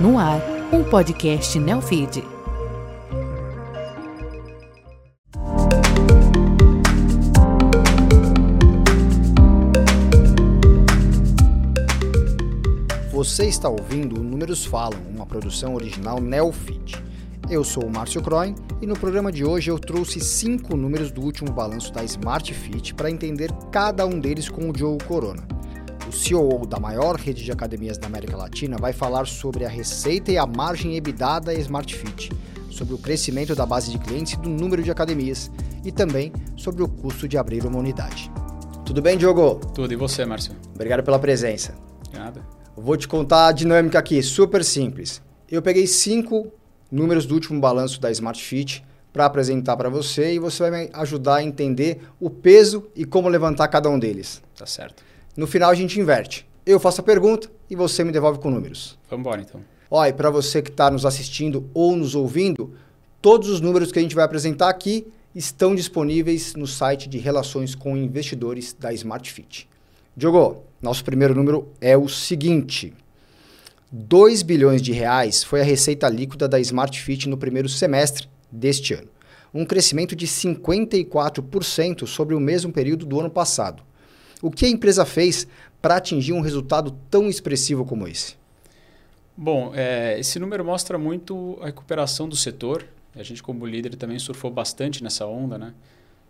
No ar, um podcast Neofeed. Você está ouvindo o Números Falam, uma produção original Neofeed. Eu sou o Márcio Croin e no programa de hoje eu trouxe cinco números do último balanço da Smart Fit para entender cada um deles com o Diogo Corona. O CEO da maior rede de academias da América Latina vai falar sobre a receita e a margem EBITDA da Smart Fit, sobre o crescimento da base de clientes e do número de academias e também sobre o custo de abrir uma unidade. Tudo bem, Diogo? Tudo, e você, Márcio? Obrigado pela presença. Nada. Vou te contar a dinâmica aqui, super simples. Eu peguei cinco números do último balanço da Smart Fit para apresentar para você e você vai me ajudar a entender o peso e como levantar cada um deles. Tá certo. No final a gente inverte. Eu faço a pergunta e você me devolve com números. Vamos embora então. Olha, para você que está nos assistindo ou nos ouvindo, todos os números que a gente vai apresentar aqui estão disponíveis no site de relações com investidores da Smart Fit. Diogo, nosso primeiro número é o seguinte: 2 bilhões de reais foi a receita líquida da Smart Fit no primeiro semestre deste ano, um crescimento de 54% sobre o mesmo período do ano passado. O que a empresa fez para atingir um resultado tão expressivo como esse? Bom, é, esse número mostra muito a recuperação do setor. A gente, como líder, também surfou bastante nessa onda, né?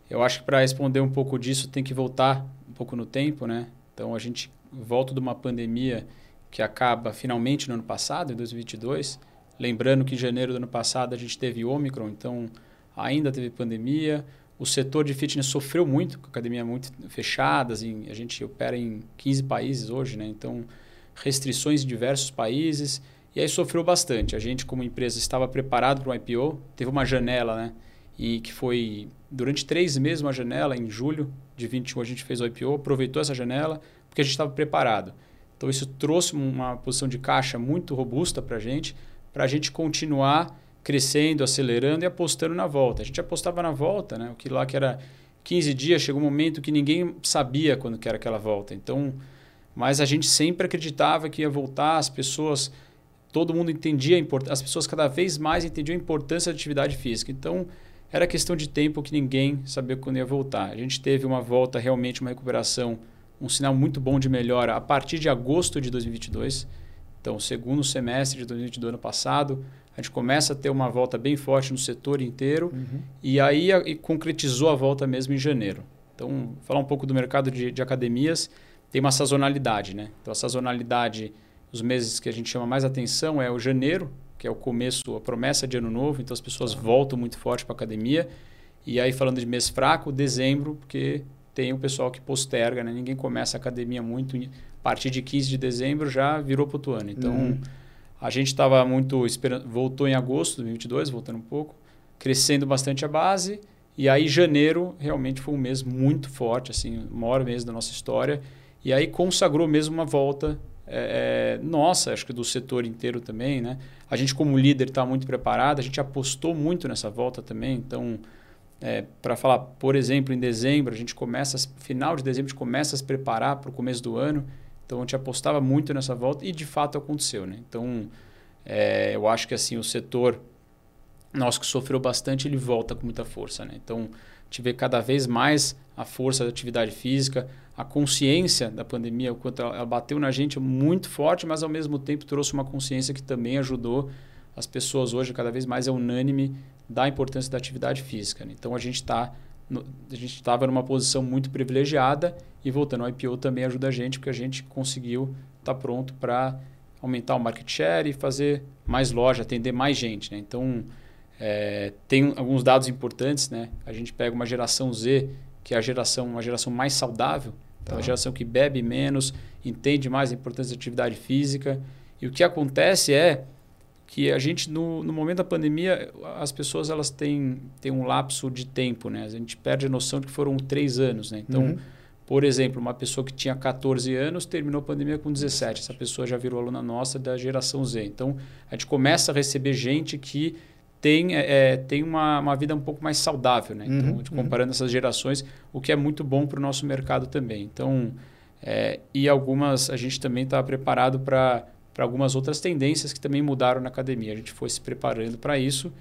Eu acho que para responder um pouco disso tem que voltar um pouco no tempo, né? Então a gente volta de uma pandemia que acaba finalmente no ano passado, em 2022. Lembrando que em janeiro do ano passado a gente teve Omicron, então ainda teve pandemia. O setor de fitness sofreu muito, com a academia muito fechadas, em, a gente opera em 15 países hoje, né? Então restrições em diversos países. E aí sofreu bastante. A gente, como empresa, estava preparado para um IPO, teve uma janela, né? E que foi durante três meses uma janela, em julho de 21 a gente fez o IPO, aproveitou essa janela, porque a gente estava preparado. Então isso trouxe uma posição de caixa muito robusta para a gente, para a gente continuar crescendo, acelerando e apostando na volta. A gente apostava na volta, né? o que lá que era 15 dias, chegou um momento que ninguém sabia quando que era aquela volta. Então, mas a gente sempre acreditava que ia voltar, as pessoas, todo mundo entendia, a as pessoas cada vez mais entendiam a importância da atividade física. Então, era questão de tempo que ninguém sabia quando ia voltar. A gente teve uma volta, realmente uma recuperação, um sinal muito bom de melhora a partir de agosto de 2022. Então, segundo semestre de 2022 ano passado, a gente começa a ter uma volta bem forte no setor inteiro uhum. e aí a, e concretizou a volta mesmo em janeiro. Então, falar um pouco do mercado de, de academias, tem uma sazonalidade, né? Então, a sazonalidade, os meses que a gente chama mais atenção é o janeiro, que é o começo, a promessa de ano novo, então as pessoas uhum. voltam muito forte para a academia. E aí, falando de mês fraco, dezembro, porque tem o pessoal que posterga, né? Ninguém começa a academia muito. A partir de 15 de dezembro já virou para o ano. Então, uhum. a gente estava muito. Esperando, voltou em agosto de 2022, voltando um pouco, crescendo bastante a base. E aí, janeiro realmente foi um mês muito forte, assim, o maior mês da nossa história. E aí consagrou mesmo uma volta é, é, nossa, acho que do setor inteiro também, né? A gente como líder está muito preparado, a gente apostou muito nessa volta também, então é, para falar, por exemplo, em dezembro, a gente começa, final de dezembro, a gente começa a se preparar para o começo do ano, então a gente apostava muito nessa volta e de fato aconteceu, né? Então é, eu acho que assim o setor nosso que sofreu bastante, ele volta com muita força, né? Então a gente vê cada vez mais a força da atividade física, a consciência da pandemia, o quanto ela, bateu na gente muito forte, mas ao mesmo tempo trouxe uma consciência que também ajudou as pessoas hoje cada vez mais é unânime da importância da atividade física. Né? Então a gente está a gente estava numa posição muito privilegiada e voltando ao IPO também ajuda a gente porque a gente conseguiu estar tá pronto para aumentar o market share e fazer mais loja, atender mais gente. Né? Então é, tem alguns dados importantes, né? A gente pega uma geração Z que é a geração uma geração mais saudável então, tá. a geração que bebe menos, entende mais a importância da atividade física. E o que acontece é que a gente, no, no momento da pandemia, as pessoas elas têm, têm um lapso de tempo, né? A gente perde a noção de que foram três anos, né? Então, uhum. por exemplo, uma pessoa que tinha 14 anos terminou a pandemia com 17. Essa pessoa já virou aluna nossa da geração Z. Então, a gente começa a receber gente que tem, é, é, tem uma, uma vida um pouco mais saudável, né? Então, uhum, comparando uhum. essas gerações, o que é muito bom para o nosso mercado também. Então, é, e algumas, a gente também está preparado para para algumas outras tendências que também mudaram na academia. A gente foi se preparando para isso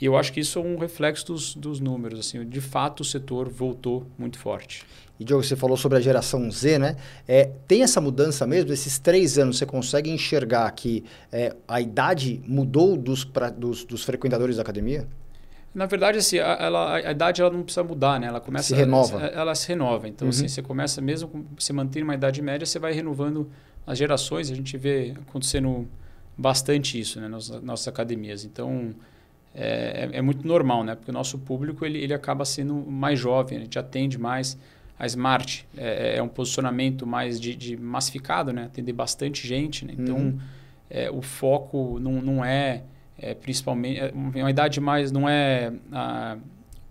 e eu acho que isso é um reflexo dos, dos números. Assim, de fato, o setor voltou muito forte. E, Diogo, você falou sobre a geração Z, né? É, tem essa mudança mesmo? Esses três anos, você consegue enxergar que é, a idade mudou dos, pra, dos, dos, frequentadores da academia? Na verdade, assim, a, ela, a idade ela não precisa mudar, né? Ela começa se renova. Ela, ela se renova. Então, assim, uhum. assim, você começa mesmo com, se mantendo uma idade média, você vai renovando as gerações. A gente vê acontecendo bastante isso, né? Nas nossas academias. Então, é, é, é, muito normal, né? Porque o nosso público ele, ele acaba sendo mais jovem, a gente atende mais. A Smart é, é um posicionamento mais de, de, massificado, né? Atender bastante gente, né? Então, uhum. é, o foco não, não é, é principalmente... É uma idade mais... Não é... A,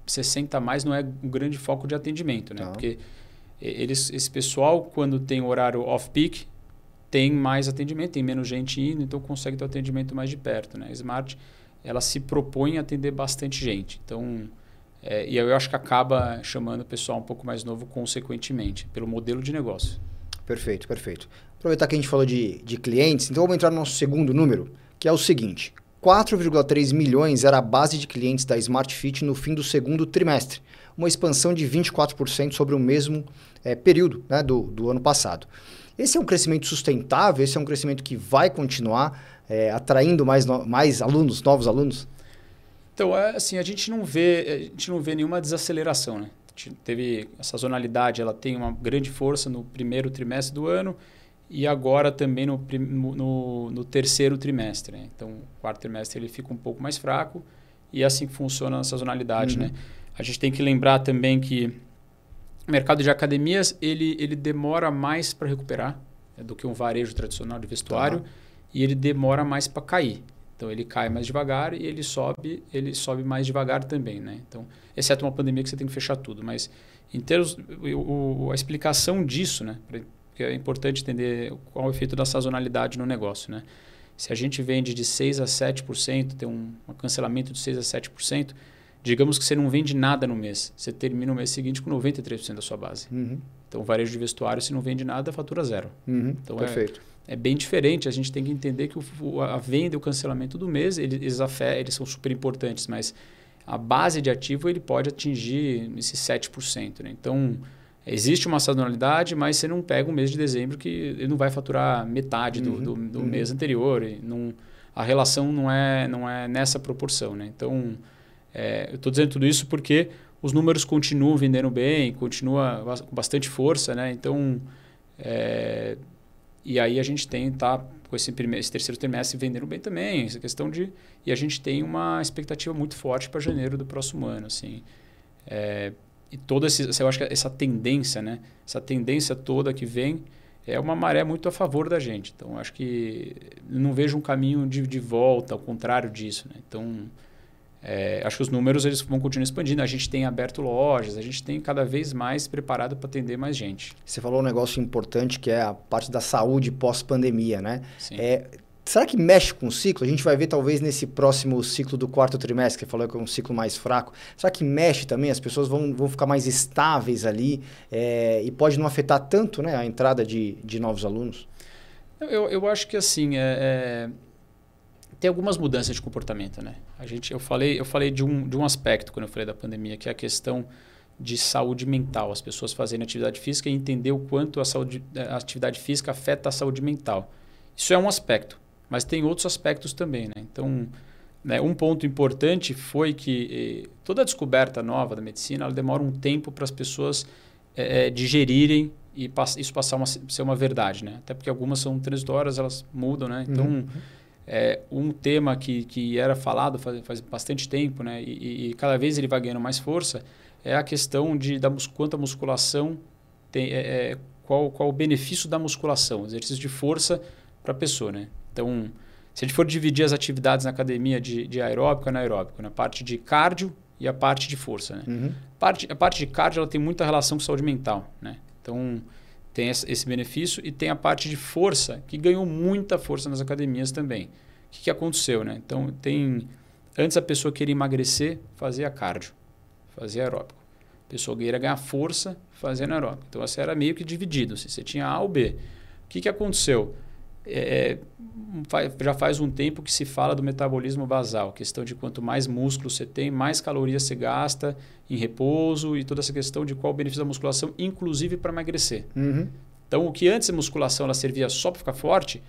60 mais não é um grande foco de atendimento, né? Tá. Porque eles, esse pessoal, quando tem horário off-peak, tem mais atendimento, tem menos gente indo, então consegue ter o atendimento mais de perto, né? Smart ela se propõe a atender bastante gente. Então, é, e eu acho que acaba chamando o pessoal um pouco mais novo consequentemente, pelo modelo de negócio. Perfeito, perfeito. Aproveitar que a gente falou de, de clientes, então vamos entrar no nosso segundo número, que é o seguinte. 4,3 milhões era a base de clientes da Smart Fit no fim do segundo trimestre, uma expansão de 24% sobre o mesmo é, período né, do, do ano passado. Esse é um crescimento sustentável, esse é um crescimento que vai continuar é, atraindo mais, mais alunos, novos alunos? Então, é, assim, a gente não vê, a gente não vê nenhuma desaceleração, né? Teve a sazonalidade, ela tem uma grande força no primeiro trimestre do ano e agora também no, no, no terceiro trimestre. Né? Então, o quarto trimestre ele fica um pouco mais fraco e é assim que funciona a sazonalidade, uhum. né? A gente tem que lembrar também que o mercado de academias ele, ele demora mais para recuperar né, do que um varejo tradicional de vestuário. Tá e ele demora mais para cair. Então ele cai mais devagar e ele sobe, ele sobe mais devagar também, né? Então, exceto uma pandemia que você tem que fechar tudo, mas em termos o, o, a explicação disso, né? Porque é importante entender qual é o efeito da sazonalidade no negócio, né? Se a gente vende de 6 a 7%, tem um, um cancelamento de 6 a 7%, digamos que você não vende nada no mês. Você termina o mês seguinte com 93% da sua base. Uhum. Então, varejo de vestuário, se não vende nada, fatura zero. Uhum. Então, Perfeito. É, é bem diferente. A gente tem que entender que o, a venda e o cancelamento do mês, eles, eles são super importantes, mas a base de ativo ele pode atingir esses 7%. Né? Então, existe uma sazonalidade, mas você não pega um mês de dezembro que ele não vai faturar metade do, uhum, do, do uhum. mês anterior. Não, a relação não é, não é nessa proporção. Né? Então, é, eu estou dizendo tudo isso porque os números continuam vendendo bem, continua com bastante força. Né? Então, é, e aí a gente tem, tá, com esse, primeiro, esse terceiro trimestre vendendo bem também, essa questão de... E a gente tem uma expectativa muito forte para janeiro do próximo ano, assim. É, e toda esse, eu acho que essa tendência, né? Essa tendência toda que vem é uma maré muito a favor da gente. Então, acho que não vejo um caminho de, de volta, ao contrário disso, né? Então, é, acho que os números eles vão continuar expandindo. A gente tem aberto lojas, a gente tem cada vez mais preparado para atender mais gente. Você falou um negócio importante que é a parte da saúde pós-pandemia, né? Sim. É, será que mexe com o ciclo? A gente vai ver talvez nesse próximo ciclo do quarto trimestre, que falou que é um ciclo mais fraco. Será que mexe também? As pessoas vão, vão ficar mais estáveis ali é, e pode não afetar tanto né, a entrada de, de novos alunos? Eu, eu acho que assim, é, é tem algumas mudanças de comportamento, né? A gente, eu falei, eu falei de um, de um aspecto quando eu falei da pandemia, que é a questão de saúde mental, as pessoas fazendo atividade física e entender o quanto a, saúde, a atividade física afeta a saúde mental. Isso é um aspecto, mas tem outros aspectos também, né? Então, né, um ponto importante foi que eh, toda descoberta nova da medicina, ela demora um tempo para as pessoas eh, digerirem e pass isso passar a ser uma verdade, né? Até porque algumas são transitórias, elas mudam, né? Então, uhum é, um tema que, que era falado faz, faz bastante tempo, né? E, e, cada vez ele vai ganhando mais força, é a questão de da, quanto a musculação tem, é, é, qual, qual o benefício da musculação, exercício de força para a pessoa, né? Então, se a gente for dividir as atividades na academia de, de aeróbico e anaeróbico, na né? parte de cardio e a parte de força, né? Uhum. Parte, a parte de cardio ela tem muita relação com saúde mental, né? Então, tem esse benefício e tem a parte de força, que ganhou muita força nas academias também. O que, que aconteceu? Né? Então, tem antes a pessoa queria emagrecer, fazia cardio, fazia aeróbico. A pessoa queria ganhar força, fazia aeróbico. Então, essa era meio que dividido. Se assim, você tinha A ou B. O que, que aconteceu? É, já faz um tempo que se fala do metabolismo basal, questão de quanto mais músculo você tem, mais calorias você gasta em repouso e toda essa questão de qual o benefício da musculação, inclusive para emagrecer. Uhum. Então, o que antes a musculação ela servia só para ficar forte,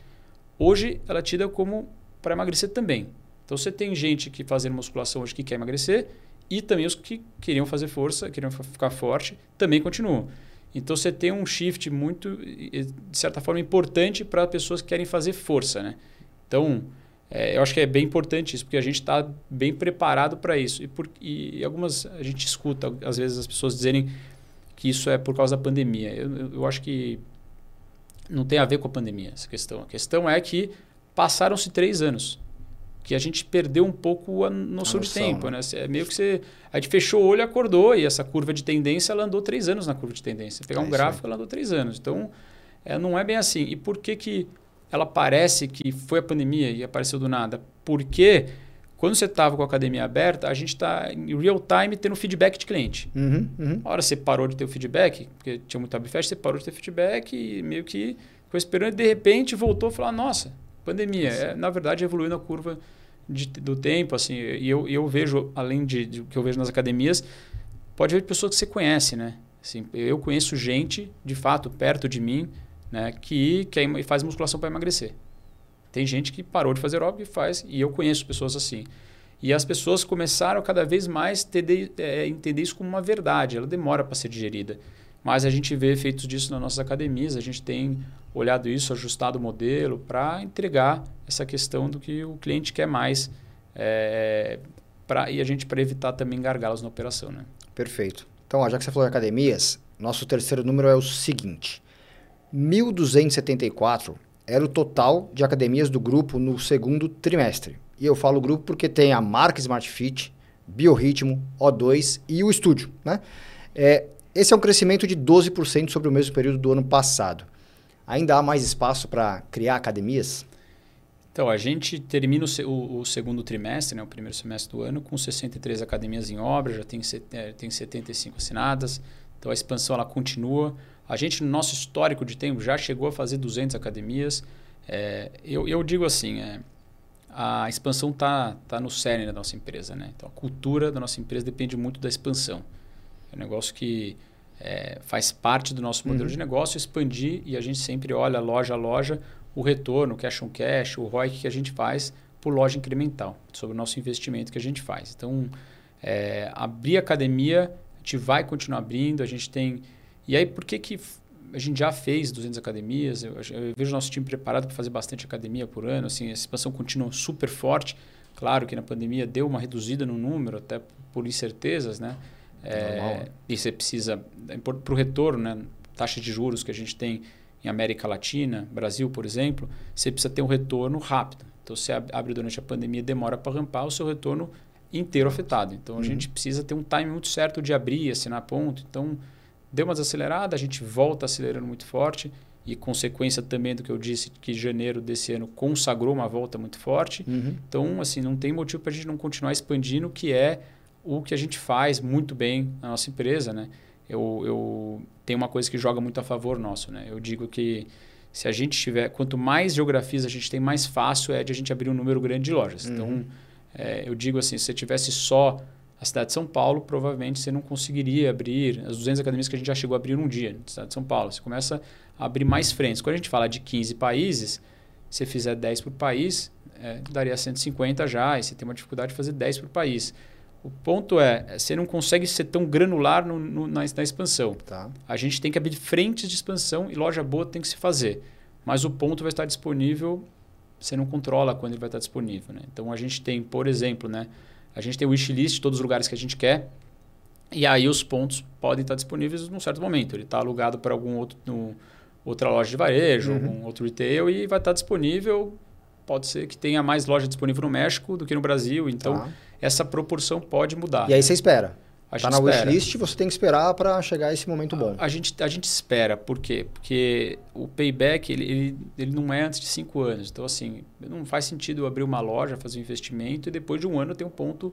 hoje ela é tida como para emagrecer também. Então, você tem gente que fazendo musculação hoje que quer emagrecer e também os que queriam fazer força, queriam ficar forte, também continuam. Então você tem um shift muito, de certa forma, importante para pessoas que querem fazer força. Né? Então, é, eu acho que é bem importante isso, porque a gente está bem preparado para isso. E, por, e algumas, a gente escuta, às vezes, as pessoas dizerem que isso é por causa da pandemia. Eu, eu, acho que não tem a ver com a pandemia essa questão. A questão é que passaram-se três anos que a gente perdeu um pouco a noção, a noção de tempo, né? É meio que você... A gente fechou o olho e acordou, e essa curva de tendência, ela andou três anos na curva de tendência. Pegar é um gráfico, ela andou três anos. Então, é, não é bem assim. E por que que ela parece que foi a pandemia e apareceu do nada? Porque quando você estava com a academia aberta, a gente está em real time tendo feedback de cliente. Uhum, uhum. A hora você parou de ter o feedback, porque tinha muito abfest, você parou de ter feedback e meio que ficou esperando e de repente voltou e falou, nossa, pandemia. É, na verdade, evoluiu na curva de, do tempo, assim, e eu, eu vejo, além de, de que eu vejo nas academias, pode ver pessoas que você conhece, né? Assim, eu conheço gente, de fato, perto de mim, né, que quer, faz musculação para emagrecer. Tem gente que parou de fazer aeróbico e faz, e eu conheço pessoas assim. E as pessoas começaram cada vez mais a é, entender isso como uma verdade, ela demora para ser digerida. Mas a gente vê efeitos disso nas nossas academias, a gente tem olhado isso, ajustado o modelo para entregar essa questão do que o cliente quer mais é, pra, e a gente para evitar também gargalos na operação. Né? Perfeito. Então, ó, já que você falou de academias, nosso terceiro número é o seguinte: 1.274 era o total de academias do grupo no segundo trimestre. E eu falo grupo porque tem a marca Smart Fit, Biorritmo, O2 e o estúdio. Né? É, esse é um crescimento de 12% sobre o mesmo período do ano passado. Ainda há mais espaço para criar academias? Então, a gente termina o, o, o, segundo trimestre, né, o primeiro semestre do ano, com 63 academias em obra, já tem, é, tem 75 assinadas. Então, a expansão ela continua. A gente, no nosso histórico de tempo, já chegou a fazer 200 academias. É, eu, eu digo assim, é, a expansão está tá no cerne da nossa empresa. Né? Então, a cultura da nossa empresa depende muito da expansão. É um negócio que é, faz parte do nosso modelo uhum. de negócio expandir e a gente sempre olha loja a loja o retorno, o cash on cash, o ROI que a gente faz por loja incremental, sobre o nosso investimento que a gente faz. Então, é, abrir academia, a gente vai continuar abrindo, a gente tem... E aí, por que, que a gente já fez 200 academias? Eu, eu vejo o nosso time preparado para fazer bastante academia por ano, assim, a expansão continua super forte. Claro que na pandemia deu uma reduzida no número, até por incertezas, né? É, e você precisa, para o retorno, né, taxa de juros que a gente tem em América Latina, Brasil, por exemplo, você precisa ter um retorno rápido. Então, você abre durante a pandemia, demora para rampar, o seu retorno inteiro afetado. Então, a uhum. gente precisa ter um time muito certo de abrir, assinar ponto. Então, deu uma desacelerada, a gente volta acelerando muito forte e consequência também do que eu disse, que janeiro desse ano consagrou uma volta muito forte. Uhum. Então, assim, não tem motivo para a gente não continuar expandindo, que é o que a gente faz muito bem na nossa empresa, né? Eu, eu tenho uma coisa que joga muito a favor nosso, né? Eu digo que se a gente tiver, quanto mais geografias a gente tem, mais fácil é de a gente abrir um número grande de lojas. Uhum. Então, é, eu digo assim, se você tivesse só a cidade de São Paulo, provavelmente você não conseguiria abrir as 200 academias que a gente já chegou a abrir um dia na cidade de São Paulo. Você começa a abrir mais frentes. Quando a gente fala de 15 países, se você fizer 10 por país, é, daria 150 já, e você tem uma dificuldade de fazer 10 por país. O ponto é, você não consegue ser tão granular no, no, na, na, expansão. Tá. A gente tem que abrir frentes de expansão e loja boa tem que se fazer. Mas o ponto vai estar disponível, você não controla quando ele vai estar disponível. Né? Então a gente tem, por exemplo, né, a gente tem o wishlist de todos os lugares que a gente quer. E aí os pontos podem estar disponíveis num certo momento. Ele está alugado para algum outro, no, outra loja de varejo, uhum. algum outro retail e vai estar disponível. Pode ser que tenha mais loja disponível no México do que no Brasil. Então tá essa proporção pode mudar. E aí você espera. Está na wishlist, você tem que esperar para chegar a esse momento bom. A, a, gente, a gente espera, por quê? Porque o payback ele, ele, ele não é antes de cinco anos. Então, assim, não faz sentido eu abrir uma loja, fazer um investimento e depois de um ano ter um ponto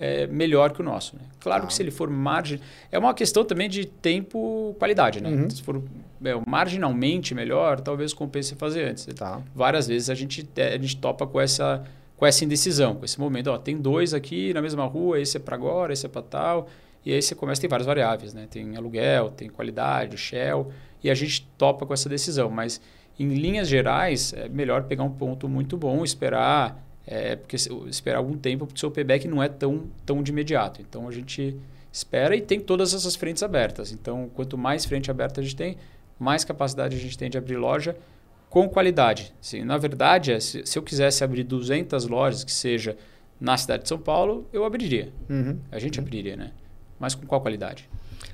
é, melhor que o nosso. Né? Claro Tá. que se ele for margem... É uma questão também de tempo qualidade. Né? Uhum. Se for é, marginalmente melhor, talvez compense fazer antes. Tá. Várias vezes a gente, a gente topa com essa, com essa indecisão, com esse momento. Ó, tem dois aqui na mesma rua, esse é para agora, esse é para tal. E aí você começa, tem várias variáveis. Né? Tem aluguel, tem qualidade, shell. E a gente topa com essa decisão. Mas em linhas gerais, é melhor pegar um ponto muito bom, esperar é, porque esperar algum tempo, porque o seu payback não é tão, tão de imediato. Então a gente espera e tem todas essas frentes abertas. Então, quanto mais frente aberta a gente tem, mais capacidade a gente tem de abrir loja com qualidade. Sim, na verdade, é, se, se eu quisesse abrir 200 lojas, que seja na cidade de São Paulo, eu abriria. Uhum. A gente abriria, né? Mas com qual qualidade?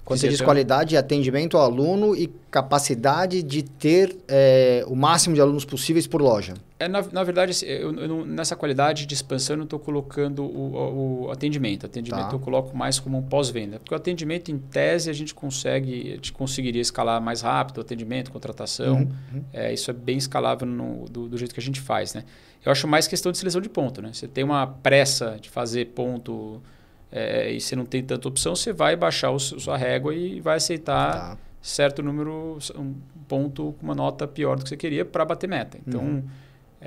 Quando você diz qualidade, atendimento ao aluno e capacidade de ter é, o máximo de alunos possíveis por loja. É, na, na verdade, assim, eu, eu não- nessa qualidade de expansão, eu não estou colocando o, o atendimento. Atendimento Tá. eu coloco mais como um pós-venda. Porque o atendimento, em tese, a gente consegue, a gente conseguiria escalar mais rápido, o atendimento, contratação. Uhum, uhum. É, isso é bem escalável no- do, do jeito que a gente faz. Né? Eu acho mais questão de seleção de ponto. Né? Você tem uma pressa de fazer ponto é, e você não tem tanta opção, você vai baixar o, seu- sua régua e vai aceitar Tá. certo número, um ponto com uma nota pior do que você queria para bater meta. Então, Uhum.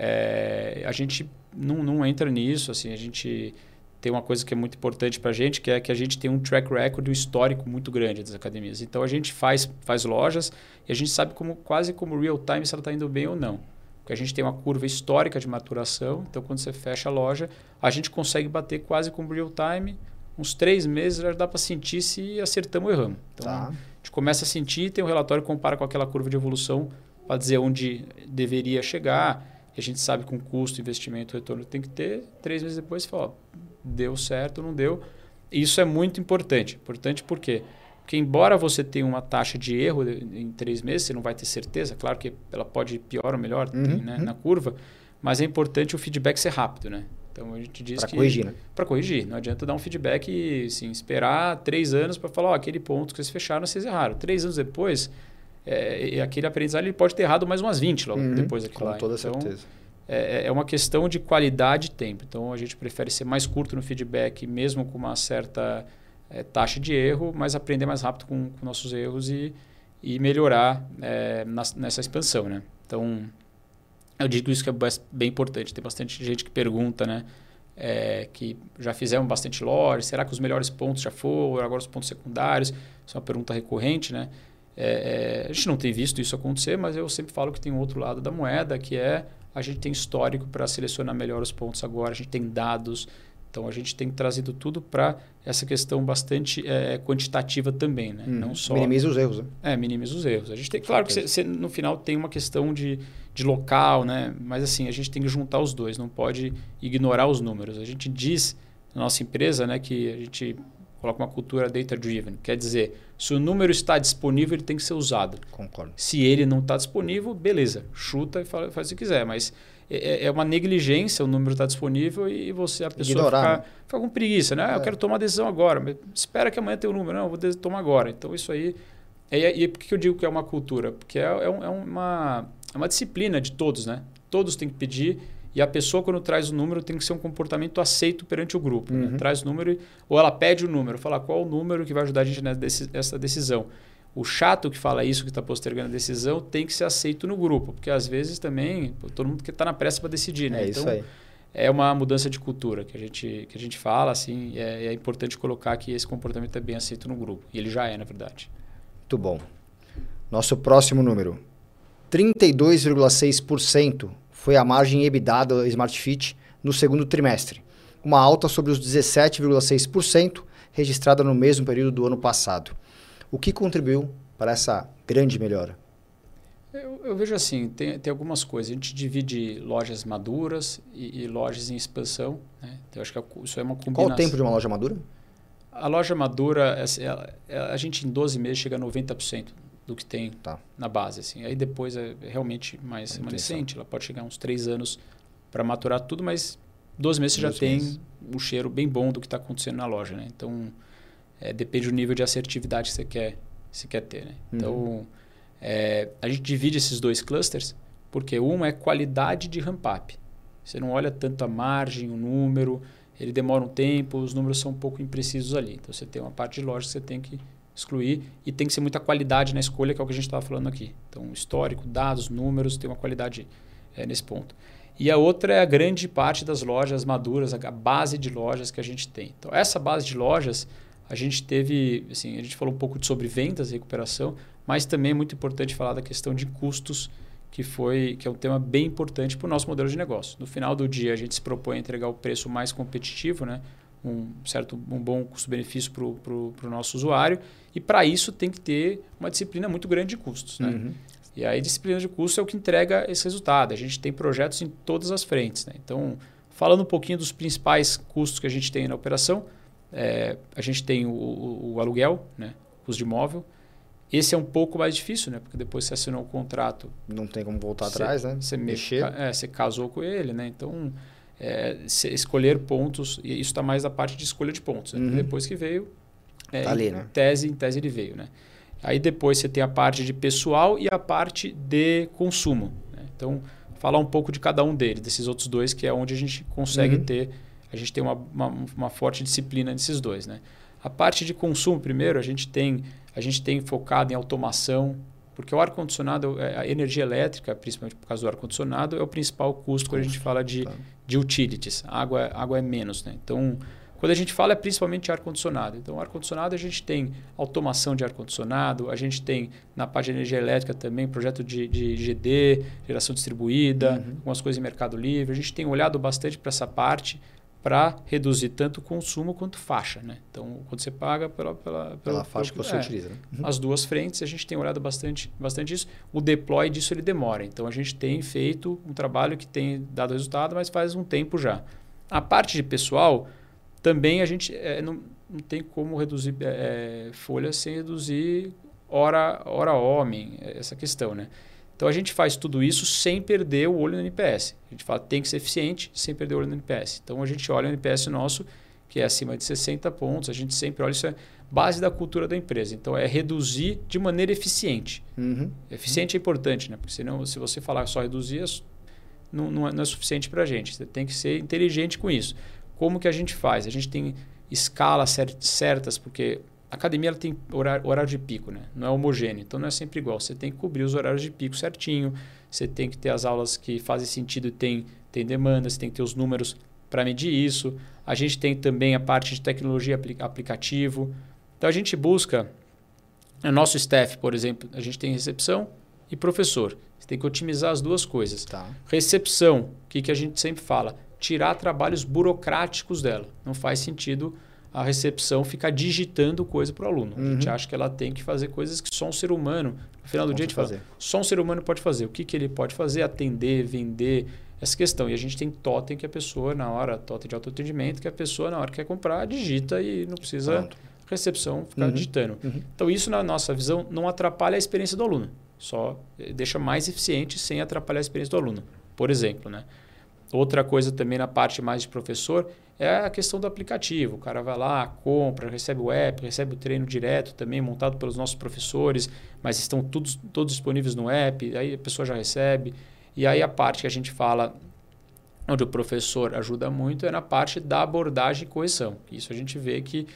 É, a gente não, não entra nisso. Assim, a gente tem uma coisa que é muito importante para a gente, que é que a gente tem um track record um histórico muito grande das academias. Então, a gente faz, faz lojas e a gente sabe como quase como real time se ela está indo bem ou não. Porque a gente tem uma curva histórica de maturação. Então, quando você fecha a loja, a gente consegue bater quase como real time. Uns três meses já dá para sentir se acertamos ou erramos. Então, Tá. a gente começa a sentir, tem um relatório que compara com aquela curva de evolução para dizer onde deveria chegar. A gente sabe com custo, investimento, retorno tem que ter. Três meses depois você fala, ó, deu certo, não deu. E Isso é muito importante. Importante por quê? Porque embora você tenha uma taxa de erro em três meses, você não vai ter certeza. Claro que ela pode ir pior ou melhor Uhum, tem, né, uhum. na curva, mas é importante o feedback ser rápido, né? Então a gente diz Para que corrigir, né? para corrigir. Não adianta dar um feedback e assim, esperar três anos para falar, ó, aquele ponto que vocês fecharam, vocês erraram. Três anos depois, é, aquele aprendizado ele pode ter errado mais umas 20 logo Uhum, depois daquilo Com lá. toda então, certeza. É, é uma questão de qualidade e tempo. Então, a gente prefere ser mais curto no feedback, mesmo com uma certa é, taxa de erro, mas aprender mais rápido com, com nossos erros e, e melhorar é, nas- nessa expansão, né? Então, eu digo isso que é bem importante. Tem bastante gente que pergunta, né? é, que já fizeram bastante lojas, será que os melhores pontos já foram, agora os pontos secundários? Isso é uma pergunta recorrente, né? É, é, a gente não tem visto isso acontecer, mas eu sempre falo que tem um outro lado da moeda, que é a gente tem histórico para selecionar melhor os pontos agora, a gente tem dados, então a gente tem trazido tudo para essa questão bastante é, quantitativa também, né? Uhum. Não só Minimiza os erros, né? é, minimiza os erros. A gente tem, claro que você, você, no final tem uma questão de, de local, né? Mas assim, a gente tem que juntar os dois, não pode ignorar os números. A gente diz na nossa empresa, né, que a gente coloca uma cultura data driven, quer dizer, se o número está disponível, ele tem que ser usado. Concordo. Se ele não está disponível, beleza, chuta e fala- faz o que quiser, mas é, é uma negligência, o número está disponível e você, a pessoa Ignorar, ficar, né? fica com preguiça, né? Ah, É. Eu quero tomar a decisão agora, mas espera que amanhã tenha o número. Não, eu vou tomar agora. Então, isso aí... E, e por que eu digo que é uma cultura? Porque é, é um- é uma, é uma disciplina de todos, né? Todos têm que pedir e a pessoa, quando traz o número, tem que ser um comportamento aceito perante o grupo. né? Uhum. Traz o número, ou ela pede o número, fala qual o número que vai ajudar a gente nessa decisão. O chato que fala isso, que está postergando a decisão, tem que ser aceito no grupo, porque às vezes também pô, todo mundo está na pressa para decidir, né? É isso então, aí. é uma mudança de cultura que a gente, que a gente fala, assim, e é, é importante colocar que esse comportamento é bem aceito no grupo. E ele já é, na verdade. Muito bom. Nosso próximo número. 32,6% foi a margem EBITDA da Smart Fit no segundo trimestre. Uma alta sobre os 17,6% registrada no mesmo período do ano passado. O que contribuiu para essa grande melhora? Eu, eu vejo assim, tem, tem algumas coisas. A gente divide lojas maduras e, e lojas em expansão. Né? Então, eu acho que é- isso é uma combinação. Qual o tempo de uma loja madura? A loja madura, ela- a gente em 12 meses chega a 90% do que tem Tá. na base. Assim. Aí depois é realmente mais remanescente. Ela pode chegar uns 3 anos para maturar tudo, mas 12 meses você já 12 tem meses. um cheiro bem bom do que está acontecendo na loja. Né? Então, é, depende do nível de assertividade que você quer, você quer ter. Né? Uhum. Então, é, a gente divide esses dois clusters, porque um é qualidade de ramp-up. Você não olha tanto a margem, o número, ele demora um tempo, os números são um pouco imprecisos ali. Então você tem uma parte de loja que você tem que excluir e tem que ser muita qualidade na escolha, que é o que a gente estava falando aqui. Então, histórico, dados, números, tem uma qualidade é, nesse ponto. E a outra é a grande parte das lojas maduras, a base de lojas que a gente tem. Então, essa base de lojas, a gente teve, assim, a gente falou um pouco sobre vendas recuperação, mas também é muito importante falar da questão de custos, que foi que é um tema bem importante para o nosso modelo de negócio. No final do dia, a gente se propõe a entregar o preço mais competitivo, né? Um certo um bom custo-benefício para o nosso usuário e para isso tem que ter uma disciplina muito grande de custos. Né? Uhum. E aí, disciplina de custos é o que entrega esse resultado. A gente tem projetos em todas as frentes. Né? Então, falando um pouquinho dos principais custos que a gente tem na operação, é, a gente tem o, o, o aluguel, né? custo de imóvel. Esse é um pouco mais difícil, né? Porque depois você assinou o contrato. Não tem como voltar atrás, né? Você mexer. É, você casou com ele, né? Então, é, escolher pontos, e isso está mais da parte de escolha de pontos. Né? Uhum. Depois que veio, é, tá ali, né? tese, em tese ele veio. Né? Aí depois você tem a parte de pessoal e a parte de consumo. Né? Então, falar um pouco de cada um deles, desses outros dois, que é onde a gente consegue uhum. ter, a gente tem uma, uma, uma, forte disciplina nesses dois. Né? A parte de consumo, primeiro, a gente tem, a gente tem focado em automação, porque o ar-condicionado, é, a energia elétrica, principalmente por causa do ar-condicionado, é o principal custo quando a gente fala de, tá. de utilities. A água, água é menos. Né? Então, quando a gente fala é principalmente ar-condicionado. Então, ar-condicionado a gente tem automação de ar-condicionado, a gente tem na parte de energia elétrica também projeto de, de GD, geração distribuída, uhum. algumas coisas em mercado livre. A gente tem olhado bastante para essa parte para reduzir tanto consumo quanto faixa. Né? Então, quando você paga pela, pela, pela, faixa pelo, que você é, utiliza. Né? Uhum. As duas frentes, a gente tem olhado bastante, bastante isso. O deploy disso ele demora. Então, a gente tem feito um trabalho que tem dado resultado, mas faz um tempo já. A parte de pessoal, também a gente é, não, não tem como reduzir é, folha sem reduzir hora, hora homem, essa questão. Né? Então a gente faz tudo isso sem perder o olho no NPS. A gente fala tem que ser eficiente sem perder o olho no NPS. Então a gente olha o NPS nosso, que é acima de 60 pontos, a gente sempre olha isso é base da cultura da empresa. Então é reduzir de maneira eficiente. Uhum. Eficiente é importante, né? Porque senão, se você falar só reduzir, não, não, é, não é suficiente para a gente. Você tem que ser inteligente com isso. Como que a gente faz? A gente tem escalas certas, porque a academia ela tem horário, horário, de pico, né? não é homogêneo, então não é sempre igual. Você tem que cobrir os horários de pico certinho, você tem que ter as aulas que fazem sentido e tem, tem demanda, você tem que ter os números para medir isso. A gente tem também a parte de tecnologia aplic aplicativo. Então a gente busca, no nosso staff, por exemplo, a gente tem recepção e professor. Você tem que otimizar as duas coisas. Tá. Recepção, o que, que a gente sempre fala? Tirar trabalhos burocráticos dela. Não faz sentido a recepção ficar digitando coisa para o aluno. Uhum. A gente uhum. acha que ela tem que fazer coisas que só um ser humano, no final do dia, a gente fazer. fala, só um ser humano pode fazer. O que, que ele pode fazer? Atender, vender, essa questão. E a gente tem totem que a pessoa, na hora, totem de autoatendimento, que a pessoa, na hora que quer comprar, digita e não precisa Pronto. recepção ficar uhum. digitando. Uhum. Então, isso, na nossa visão, não atrapalha a experiência do aluno. Só eh, deixa mais eficiente sem atrapalhar a experiência do aluno. Por exemplo, né? Outra coisa também na parte mais de professor é a questão do aplicativo. O cara vai lá, compra, recebe o app, recebe o treino direto também, montado pelos nossos professores, mas estão todos, todos disponíveis no app, aí a pessoa já recebe. E aí a parte que a gente fala, onde o professor ajuda muito, é na parte da abordagem e correção. Isso a gente vê que,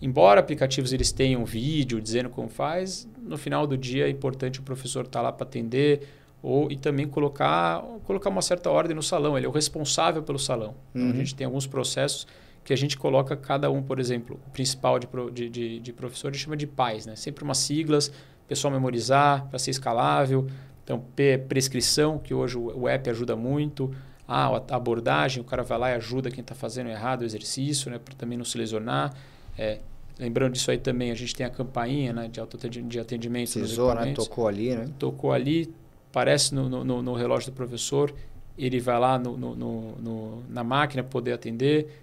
embora aplicativos eles tenham vídeo dizendo como faz, no final do dia é importante o professor estar tá lá para atender, ou e também colocar colocar uma certa ordem no salão. Ele é o responsável pelo salão. Então, uhum. a gente tem alguns processos que a gente coloca cada um, por exemplo, o principal de, de, de, de professor, a gente chama de pais, né? Sempre umas siglas, pessoal memorizar, para ser escalável. Então, P, prescrição, que hoje o app ajuda muito. A, a abordagem, o cara vai lá e ajuda quem está fazendo errado o exercício, né? Para também não se lesionar. É, lembrando disso aí também, a gente tem a campainha né? de, autoatendimento. De atendimento Precisou, né? Tocou ali, né? Tocou ali, aparece no, no, no relógio do professor, ele vai lá no, no, na máquina poder atender.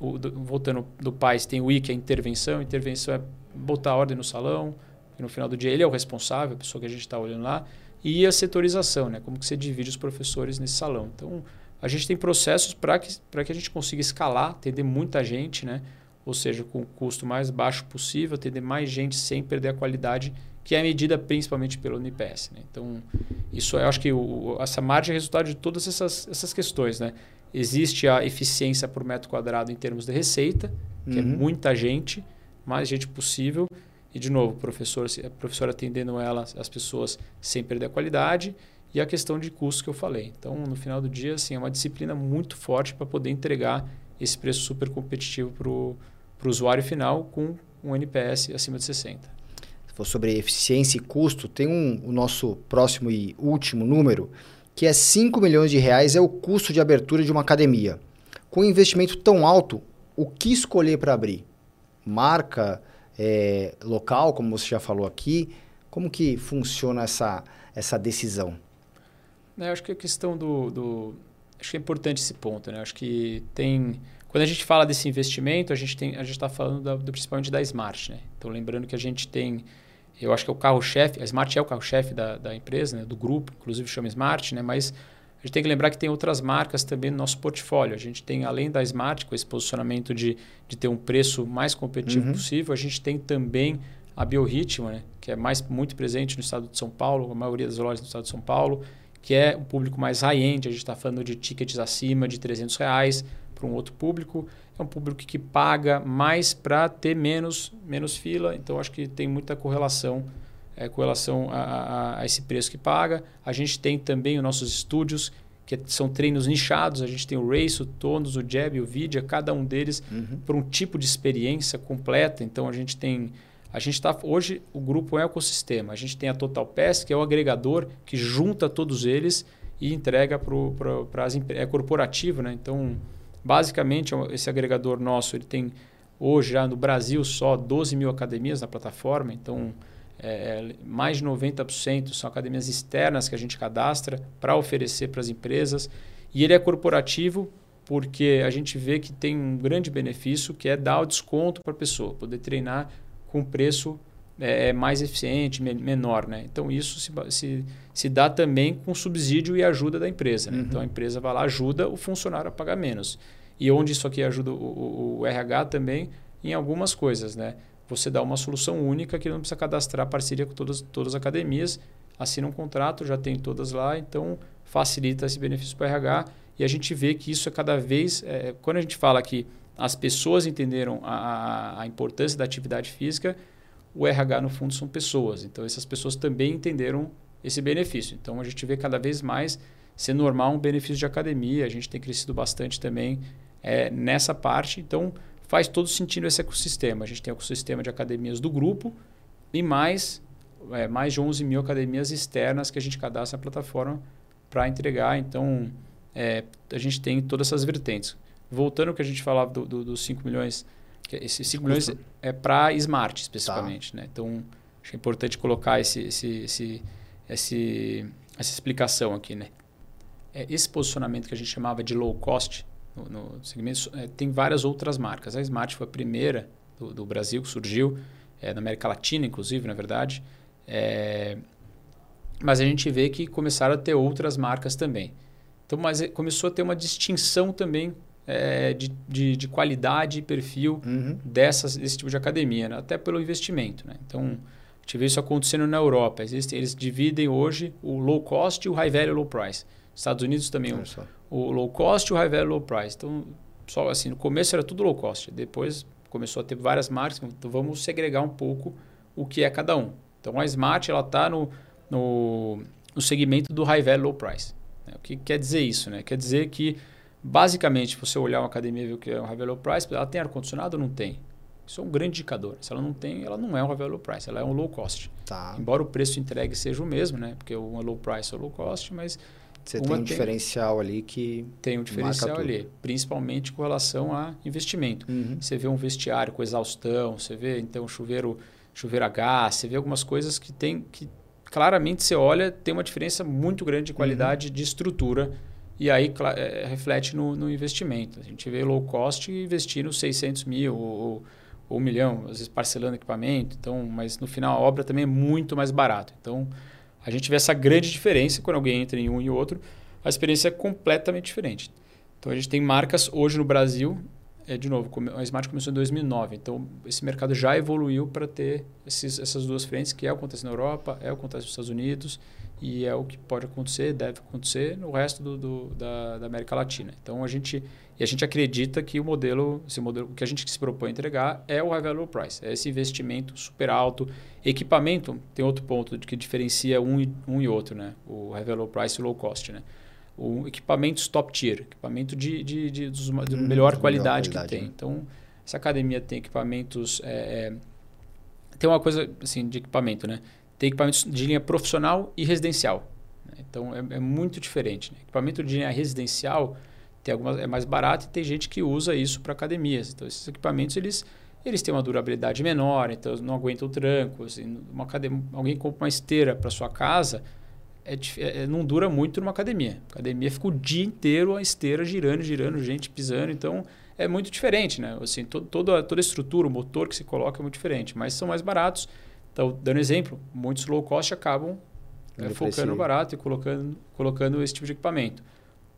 O, do, voltando do PAIS, tem o I, que é intervenção. Intervenção é botar ordem no salão. no final do dia ele é o responsável, a pessoa que a gente está olhando lá. E a setorização, né? como que você divide os professores nesse salão. Então, a gente tem processos para que, que a gente consiga escalar, atender muita gente, né? ou seja, com o custo mais baixo possível, atender mais gente sem perder a qualidade que é medida principalmente pelo NPS. Né? Então, isso eu acho que o, essa margem é resultado de todas essas, essas questões. Né? Existe a eficiência por metro quadrado em termos de receita, que é uhum. é muita gente, mais gente possível. E, de novo, professor, a professora atendendo ela, as pessoas sem perder a qualidade e a questão de custo que eu falei. Então, no final do dia, assim, é uma disciplina muito forte para poder entregar esse preço super competitivo para o usuário final com um NPS acima de 60. For sobre eficiência e custo, tem um, o nosso próximo e último número, que é 5 milhões de reais é o custo de abertura de uma academia. Com um investimento tão alto, o que escolher para abrir? Marca, é, local, como você já falou aqui, como que funciona essa, essa decisão? Eu acho que a questão do, do, Acho que é importante esse ponto, né? Acho que tem. Quando a gente fala desse investimento, a gente está falando da, principalmente da Smart, né? Então lembrando que a gente tem, eu acho que é o carro-chefe, a Smart é o carro-chefe da, da empresa, né? do grupo, inclusive chama Smart, né? Mas a gente tem que lembrar que tem outras marcas também no nosso portfólio. A gente tem, além da Smart, com esse posicionamento de, de ter um preço mais competitivo uhum. possível, a gente tem também a Biorritmo, né? que é mais muito presente no estado de São Paulo, a maioria das lojas no estado de São Paulo que é um público mais high-end, a gente está falando de tickets acima de 300 reais para um outro público. É um público que paga mais para ter menos, menos fila, então acho que tem muita correlação é, com relação a, a, a, esse preço que paga. A gente tem também os nossos estúdios, que são treinos nichados. A gente tem o Race, o Tonos, o Jab, o Vidia, cada um deles uhum. para um tipo de experiência completa. Então a gente tem a gente está hoje o grupo é um ecossistema. A gente tem a Total Pass, que é o agregador que junta todos eles e entrega para as é corporativo, né? Então, basicamente esse agregador nosso ele tem hoje já no Brasil só 12 mil academias na plataforma. Então, é, mais de 90% são academias externas que a gente cadastra para oferecer para as empresas. E ele é corporativo porque a gente vê que tem um grande benefício que é dar o desconto para a pessoa, poder treinar com preço é, é, mais eficiente, menor. Né? Então, isso se, se, se dá também com subsídio e ajuda da empresa. Né? Uhum. Então, a empresa vai lá, ajuda o funcionário a pagar menos. E onde isso aqui ajuda o, o, o RH também em algumas coisas. Né? Você dá uma solução única que não precisa cadastrar parceria com todas, todas as academias, assina um contrato, já tem todas lá, então facilita esse benefício para o RH. E a gente vê que isso é cada vez... É, quando a gente fala que as pessoas entenderam a, a importância da atividade física, o RH, no fundo, são pessoas. Então, essas pessoas também entenderam esse benefício. Então, a gente vê cada vez mais ser normal um benefício de academia. A gente tem crescido bastante também é, nessa parte. Então, faz todo sentido esse ecossistema. A gente tem o ecossistema de academias do grupo e mais, é, mais de 11 mil academias externas que a gente cadastra na plataforma para entregar. Então, é, a gente tem todas essas vertentes voltando ao que a gente falava do, do, dos 5 milhões, esses 5 milhões é para Smart especificamente. Tá. Né? Então, acho importante colocar esse, esse, esse, esse, essa explicação aqui. Né? É, esse posicionamento que a gente chamava de low cost no, no segmento, é, tem várias outras marcas. A Smart foi a primeira do, do Brasil que surgiu, é, na América Latina, inclusive, na verdade. É, mas a gente vê que começaram a ter outras marcas também. Então, mas é, começou a ter uma distinção também é, de, de, de, qualidade e perfil uhum. dessas, desse tipo de academia, né? até pelo investimento. Né? Então, a gente vê isso acontecendo na Europa. Existem, eles dividem hoje o low cost e o high value low price. Estados Unidos também, o, o, low cost e o high value low price. Então, só assim, no começo era tudo low cost, depois começou a ter várias marcas, então vamos segregar um pouco o que é cada um. Então, a Smart está no, no, no segmento do high value low price. Né? O que quer dizer isso? Né? Quer dizer que Basicamente, se você olhar uma academia e ver o que é um Ravel Price, ela tem ar-condicionado ou não tem? Isso é um grande indicador. Se ela não tem, ela não é um Ravel Price, ela é um low cost. Tá. Embora o preço entregue seja o mesmo, né? Porque uma low price é low cost, mas você tem um tem, diferencial ali que tem um diferencial ali, principalmente com relação a investimento. Uhum. Você vê um vestiário com exaustão, você vê então chuveiro chuveiro a gás, você vê algumas coisas que tem que claramente você olha tem uma diferença muito grande de qualidade uhum. de estrutura e aí é, reflete no, no, investimento. A gente vê low cost investindo 600 mil ou, ou um milhão, às vezes parcelando equipamento, então, mas no final a obra também é muito mais barata. Então, a gente vê essa grande diferença quando alguém entra em um e outro, a experiência é completamente diferente. Então, a gente tem marcas hoje no Brasil é, de novo, a Smart começou em 2009, então esse mercado já evoluiu para ter esses, essas duas frentes, que é o que acontece na Europa, é o que acontece nos Estados Unidos e é o que pode acontecer, deve acontecer no resto do, do da, da, América Latina. Então a gente e a gente acredita que o modelo, esse modelo que a gente se propõe a entregar é o high value price, é esse investimento super alto. Equipamento tem outro ponto que diferencia um, um e outro, né? O high value price e o low cost, né? O equipamentos top tier, equipamento de, de, de, dos, de hum, melhor, qualidade melhor qualidade que tem. Né? Então essa academia tem equipamentos é, é, tem uma coisa assim de equipamento, né? Tem equipamentos de linha profissional e residencial. Né? Então é, é, muito diferente. Né? Equipamento de linha residencial tem algumas, é mais barato e tem gente que usa isso para academias. Então esses equipamentos eles, eles têm uma durabilidade menor, então não aguentam trancos. Uma academia, alguém compra uma esteira para sua casa, é, é, não dura muito numa academia. A academia fica o dia inteiro a esteira girando, girando, gente pisando. Então é muito diferente, né? Assim, todo, toda, toda a estrutura, o motor que se coloca é muito diferente, mas são mais baratos então, dando exemplo, muitos low cost acabam é, focando barato e colocando, colocando esse tipo de equipamento.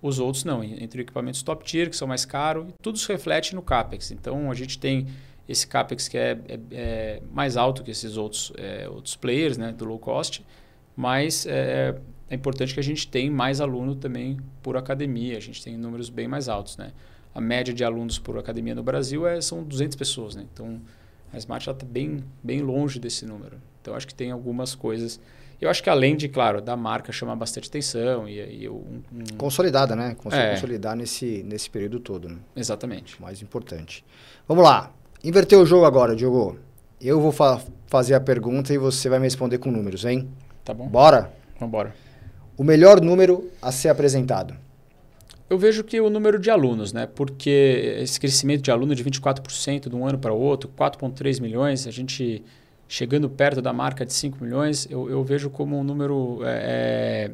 Os outros não, entre equipamentos top tier, que são mais caros, tudo se reflete no CAPEX. Então, a gente tem esse CAPEX que é, é, é mais alto que esses outros, é, outros players né, do low cost, mas é, é, importante que a gente tenha mais aluno também por academia, a gente tem números bem mais altos. Né? A média de alunos por academia no Brasil é, são 200 pessoas. Né? Então, a Smart está bem, bem longe desse número. Então, acho que tem algumas coisas. Eu acho que além de, claro, da marca chamar bastante atenção e, e um, um... consolidada, né? Conseguir é. consolidar nesse, nesse período todo. Né? Exatamente. O mais importante. Vamos lá. Inverter o jogo agora, Diogo. Eu vou fa fazer a pergunta e você vai me responder com números, hein? Tá bom. Bora? Vamos embora. O melhor número a ser apresentado. Eu vejo que o número de alunos, né? Porque esse crescimento de aluno de 24% de um ano para o outro, 4,3 milhões, a gente chegando perto da marca de 5 milhões, eu, eu vejo como um número é,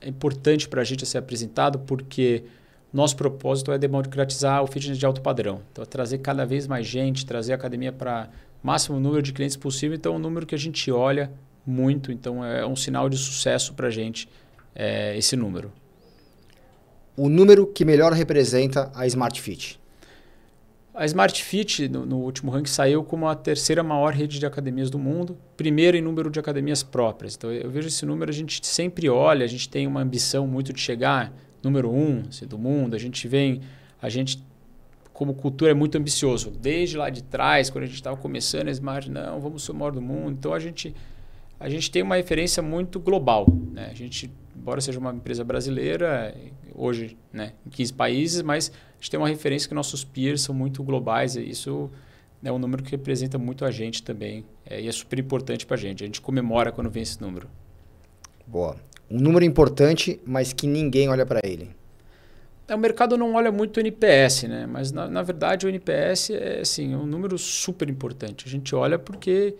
é importante para a gente ser apresentado, porque nosso propósito é democratizar o fitness de alto padrão. Então, é trazer cada vez mais gente, trazer a academia para máximo número de clientes possível. Então, é um número que a gente olha muito. Então, é um sinal de sucesso para a gente é, esse número o número que melhor representa a Smart Fit? A Smart Fit, no, no, último ranking, saiu como a terceira maior rede de academias do mundo, primeiro em número de academias próprias. Então, eu vejo esse número, a gente sempre olha, a gente tem uma ambição muito de chegar número um assim, do mundo, a gente vem, a gente, como cultura, é muito ambicioso. Desde lá de trás, quando a gente estava começando a Smart, não, vamos ser o maior do mundo. Então, a gente, a gente tem uma referência muito global. Né? A gente, embora seja uma empresa brasileira, hoje né, em 15 países, mas a gente tem uma referência que nossos peers são muito globais e isso é um número que representa muito a gente também é, e é super importante para a gente. A gente comemora quando vem esse número. Boa. Um número importante, mas que ninguém olha para ele. É, o mercado não olha muito o NPS, né? mas na, na verdade o NPS é assim, um número super importante. A gente olha porque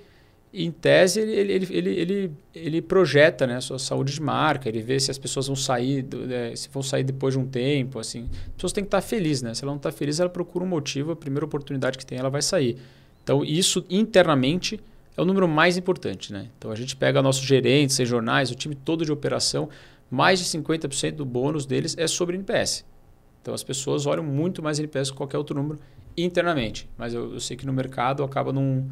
em tese, ele, ele, ele, ele, ele projeta né, a sua saúde de marca, ele vê se as pessoas vão sair, é, se vão sair depois de um tempo. Assim. As pessoas têm que estar felizes, né? Se ela não está feliz, ela procura um motivo, a primeira oportunidade que tem, ela vai sair. Então, isso internamente é o número mais importante. Né? Então, a gente pega nossos gerentes, jornais, o time todo de operação, mais de 50% do bônus deles é sobre NPS. Então, as pessoas olham muito mais NPS que qualquer outro número internamente. Mas eu, eu sei que no mercado acaba não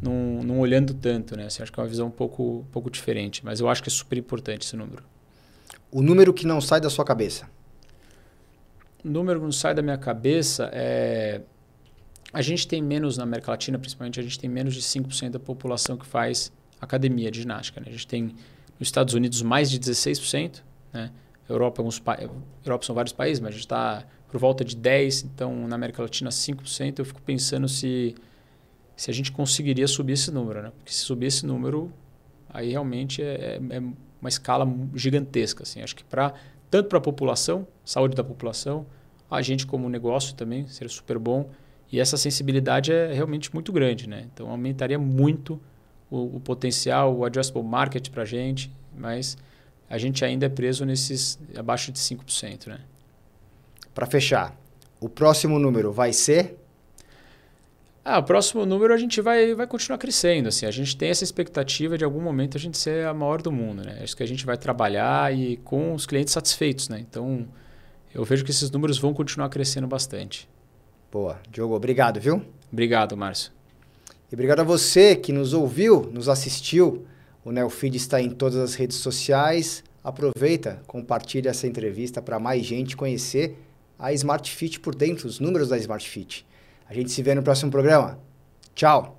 não, não olhando tanto, né? Assim, acho que é uma visão um pouco, um pouco diferente, mas eu acho que é super importante esse número. O número que não sai da sua cabeça? O número que não sai da minha cabeça é... A gente tem menos, na América Latina principalmente, a gente tem menos de 5% da população que faz academia de ginástica. Né? A gente tem nos Estados Unidos mais de 16%, né? Europa, alguns Europa são vários países, mas a gente está por volta de 10%, então na América Latina 5%. Eu fico pensando se se a gente conseguiria subir esse número, né? Porque se subir esse número, aí realmente é, é, é uma escala gigantesca, assim. Acho que para tanto para a população, saúde da população, a gente como negócio também seria super bom. E essa sensibilidade é realmente muito grande, né? Então aumentaria muito o, o potencial, o addressable market para a gente, mas a gente ainda é preso nesses abaixo de 5%, né? Para fechar, o próximo número vai ser ah, o próximo número a gente vai, vai continuar crescendo. Assim, a gente tem essa expectativa de algum momento a gente ser a maior do mundo. Né? Isso que a gente vai trabalhar e com os clientes satisfeitos. Né? Então, eu vejo que esses números vão continuar crescendo bastante. Boa. Diogo, obrigado, viu? Obrigado, Márcio. E obrigado a você que nos ouviu, nos assistiu. O Neofeed está em todas as redes sociais. Aproveita, compartilhe essa entrevista para mais gente conhecer a Smart Fit por dentro, os números da Smart Fit. A gente se vê no próximo programa. Tchau!